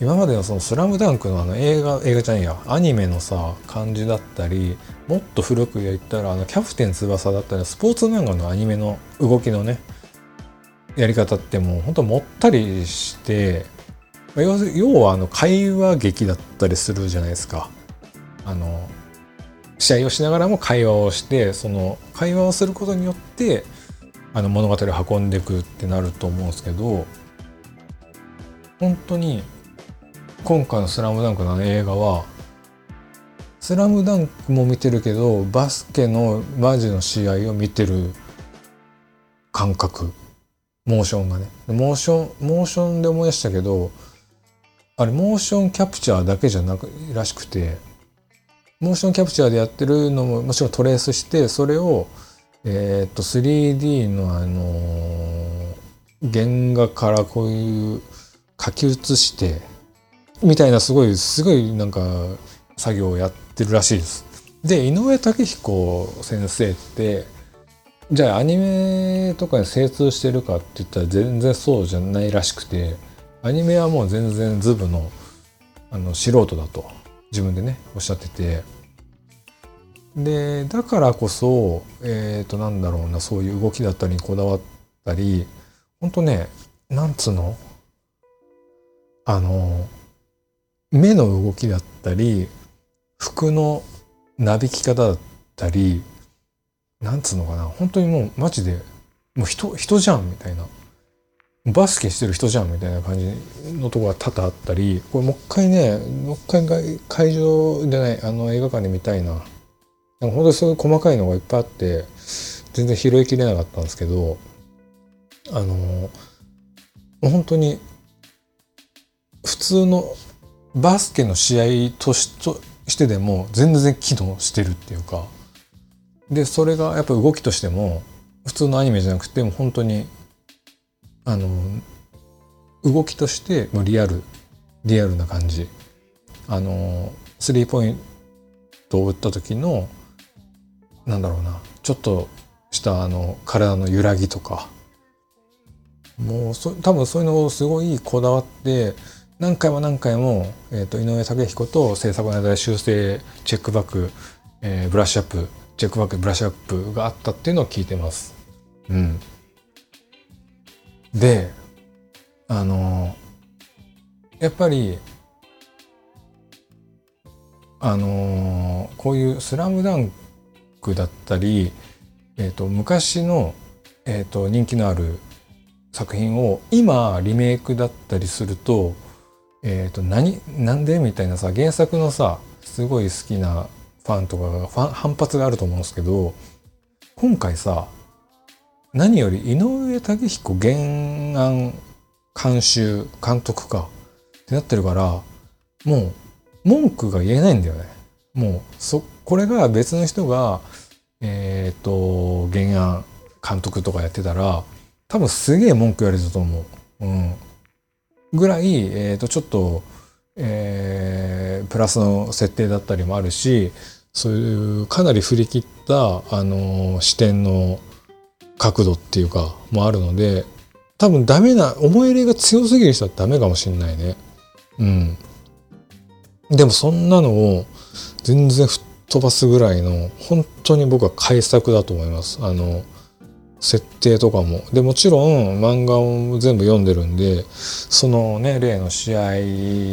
[SPEAKER 2] 今までのその「スラムダンクのあの映画映画じゃないやアニメのさ感じだったりもっと古く言ったらあのキャプテン翼だったりスポーツ漫画のアニメの動きのねやり方ってもうほんともったりして要はあの会話劇だったりするじゃないですか。あの試合をしながらも会話をしてその会話をすることによってあの物語を運んでいくってなると思うんですけど本当に今回の「スラムダンクの映画は「スラムダンクも見てるけどバスケのマジの試合を見てる感覚。モーションがね。モーションモーションで思い出したけどあれモーションキャプチャーだけじゃなくらしくてモーションキャプチャーでやってるのももちろんトレースしてそれをえっ、と 3D のあのー、原画からこういう書き写してみたいなすごいすごいなんか作業をやってるらしいです。で井上武彦先生ってじゃあアニメとかに精通してるかって言ったら全然そうじゃないらしくてアニメはもう全然ズブのあの素人だと自分でねおっしゃっててでだからこそえっ、ー、となんだろうなそういう動きだったりにこだわったりほんとねなんつうのあの目の動きだったり服のなびき方だったりなんつうのかな本当にもうマジでもう人人じゃんみたいな。バスケしてる人じゃんみたいな感じのとこが多々あったりこれもう一回ねもう一回会場でないあの映画館で見たいな。なんか本当にそういう細かいのがいっぱいあって全然拾いきれなかったんですけどあの本当に普通のバスケの試合としてでも全然機能してるっていうかでそれがやっぱ動きとしても普通のアニメじゃなくても本当にあの動きとしてもリアルリアルな感じ。あのスリーポイントを打った時のなんだろうな。ちょっとしたあの体の揺らぎとか。もうそ多分そういうのをすごいこだわって何回も何回も、えーと、井上武彦と制作の間で修正チェックバック、えー、ブラッシュアップチェックバックブラッシュアップがあったっていうのを聞いてます。うん、であのやっぱりあのこういう「スラムダンクだったり、えーと、昔の、えーと人気のある作品を今リメイクだったりするとえ、ー、と何なんで？みたいなさ原作のさすごい好きなファンとかがファ反発があると思うんですけど今回さ何より井上武彦原案監修監督かってなってるからもう文句が言えないんだよね。もうそこれが別の人がえっ、ー、と原案監督とかやってたら多分すげえ文句言われたと思う。うん。ぐらい、えー、とちょっと、えー、プラスの設定だったりもあるしそういうかなり振り切った、あの、視点の角度っていうかもあるので多分ダメな思い入れが強すぎる人はダメかもしんないね。うん。でもそんなのを全然吹っ飛ばすぐらいの本当に僕は改作だと思います。あの設定とかもでもちろん漫画を全部読んでるんでそのね例の試合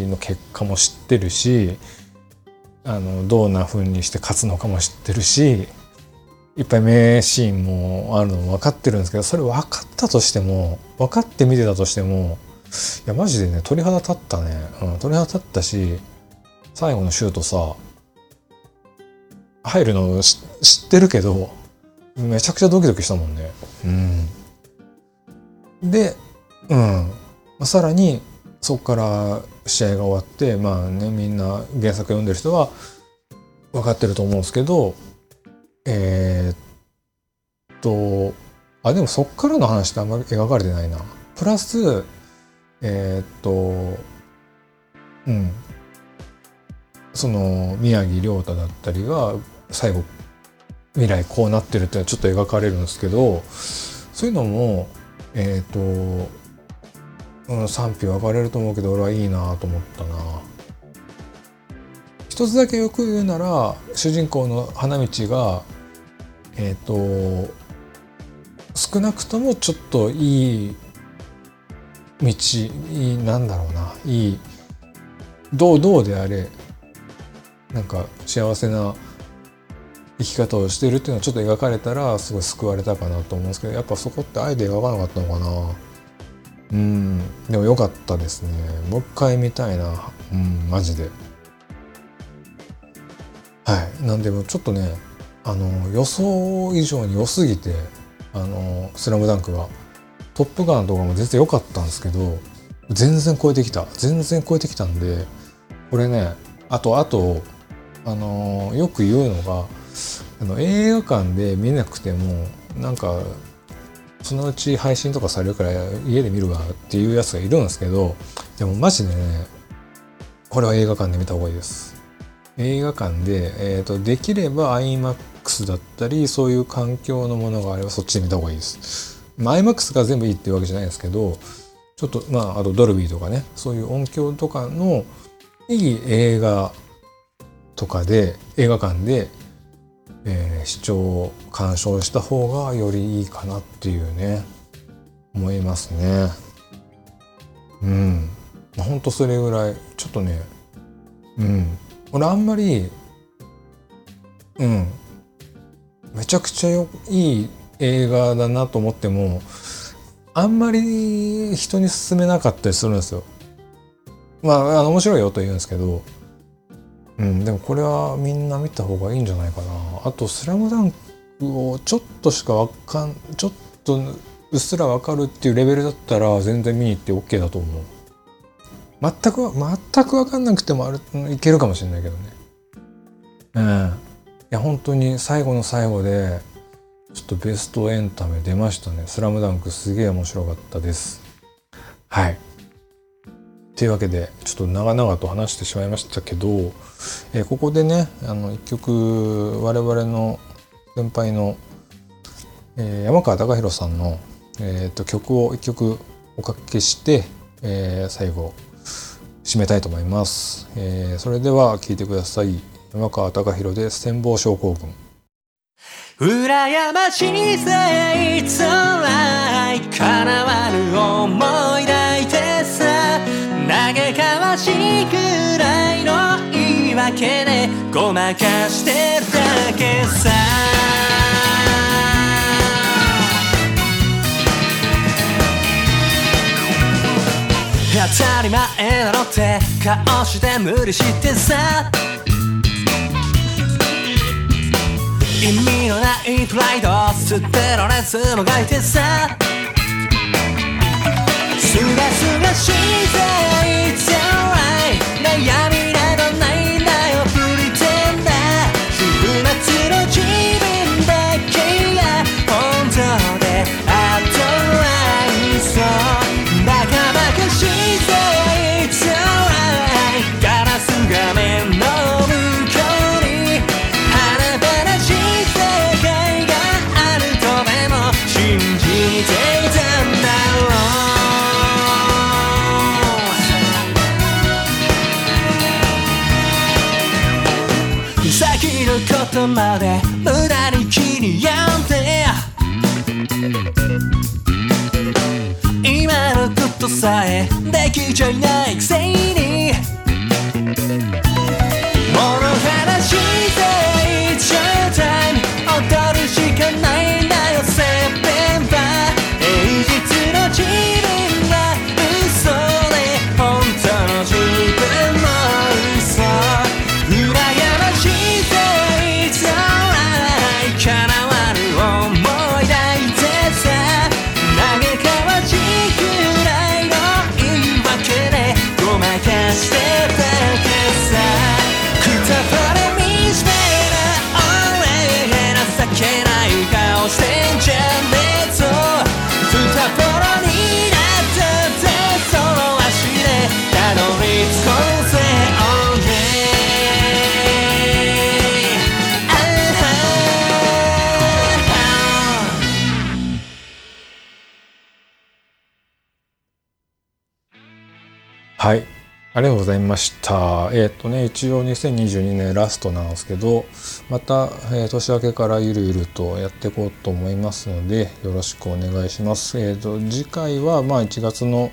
[SPEAKER 2] の結果も知ってるしあのどんな風にして勝つのかも知ってるしいっぱい名シーンもあるのも分かってるんですけどそれ分かったとしても分かって見てたとしてもいやマジでね鳥肌立ったね、うん、鳥肌立ったし最後のシュートさ入るの知ってるけどめちゃくちゃドキドキしたもんね。うん、で、うん、さらにそこから試合が終わってまあねみんな原作読んでる人は分かってると思うんですけどえー、っとあでもそっからの話ってあんまり描かれてないな。プラスえー、っとうんその宮城亮太だったりが最後未来こうなってるっていうのはちょっと描かれるんですけどそういうのもえっ、ー、と、うん、賛否分かれると思うけど俺はいいなと思ったな。一つだけよく言うなら主人公の花道がえっ、ー、と少なくともちょっといい道いいなんだろうないいどうどうであれなんか幸せな生き方をしているっていうのはちょっと描かれたらすごい救われたかなと思うんですけどやっぱそこってあえて描かなかったのかな。うん。でも良かったですね。もう一回見たいな。うんマジで。はい。なんでもちょっとねあの予想以上に良すぎてあの「スラムダンクが「トップガン」とかも全然良かったんですけど全然超えてきた。全然超えてきたんでこれねあとあとあのよく言うのがあの映画館で見なくてもなんかそのうち配信とかされるから家で見るわっていうやつがいるんですけどでもマジでねこれは映画館で見た方がいいです。映画館で、えーと、できれば iMAX だったりそういう環境のものがあればそっちで見た方がいいです。まあ iMAX が全部いいっていうわけじゃないですけどちょっとまああとドルビーとかねそういう音響とかのいい映画とかで映画館でえ、視聴鑑賞した方がよりいいかなっていうね思いますね。うん。ほんとそれぐらいちょっとねうん。俺あんまりうん。めちゃくちゃよいい映画だなと思ってもあんまり人に勧めなかったりするんですよ。まあ、あの面白いよと言うんですけどうん、でもこれはみんな見た方がいいんじゃないかな。あと「スラムダンクをちょっとしかわかんちょっとうっすらわかるっていうレベルだったら全然見に行って OK だと思う。全く全く分かんなくてもあるいけるかもしれないけどね。うん。いや本当に最後の最後でちょっとベストエンタメ出ましたね「スラムダンクすげえ面白かったです。はい。というわけでちょっと長々と話してしまいましたけど、えー、ここでねあの一曲我々の先輩の、えー、山川貴弘さんの、えーと、曲を一曲おかけして、えー、最後締めたいと思います、えー、それでは聴いてください。山川貴弘で戦望症候群。
[SPEAKER 1] 羨ましさいつらい叶わぬ思いしくらいの言い訳でごまかしてるだけさ。当たり前だろって顔して無理してさ。意味のないプライド捨てられずもがいてさ。すがすがしいぜ。悩みまで
[SPEAKER 2] ざいました。えっ、とね、一応2022年ラストなんですけど、また、えー年明けからゆるゆるとやっていこうと思いますので、よろしくお願いします。えっ、と、次回は、まあ1月の、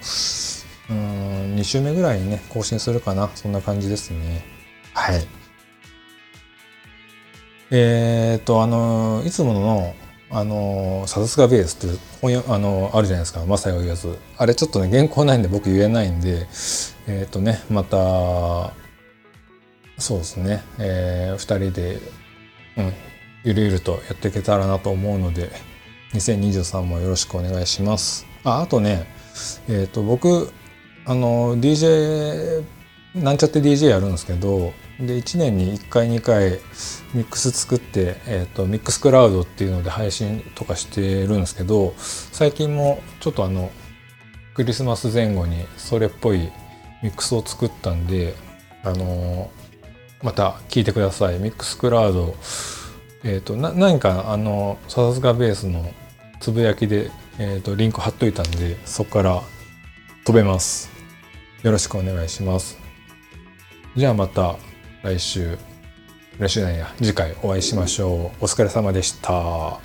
[SPEAKER 2] うーん、2週目ぐらいにね、更新するかな。そんな感じですね。はい。えっ、と、あの、いつもの、あの、さすがベースっていう本や、あの、あるじゃないですか。マサが言うやつ。あれちょっとね、原稿ないんで僕言えないんで、えっ、とね、また、そうですね、えー、二人で、うん、ゆるゆるとやっていけたらなと思うので、2023もよろしくお願いします。あ、あとね、えっ、と、僕、あの、DJ、なんちゃって DJ やるんですけど、で、1年に1回2回ミックス作って、えっ、と、ミックスクラウドっていうので配信とかしてるんですけど、最近もちょっとあの、クリスマス前後にそれっぽいミックスを作ったんで、あのまた聞いてください。ミックスクラウド、えっ、と、な、何か、あの、さすがベースのつぶやきで、えっ、と、リンク貼っといたんで、そこから飛べます。よろしくお願いします。じゃあまた来週、来週なんや、次回お会いしましょう。お疲れ様でした。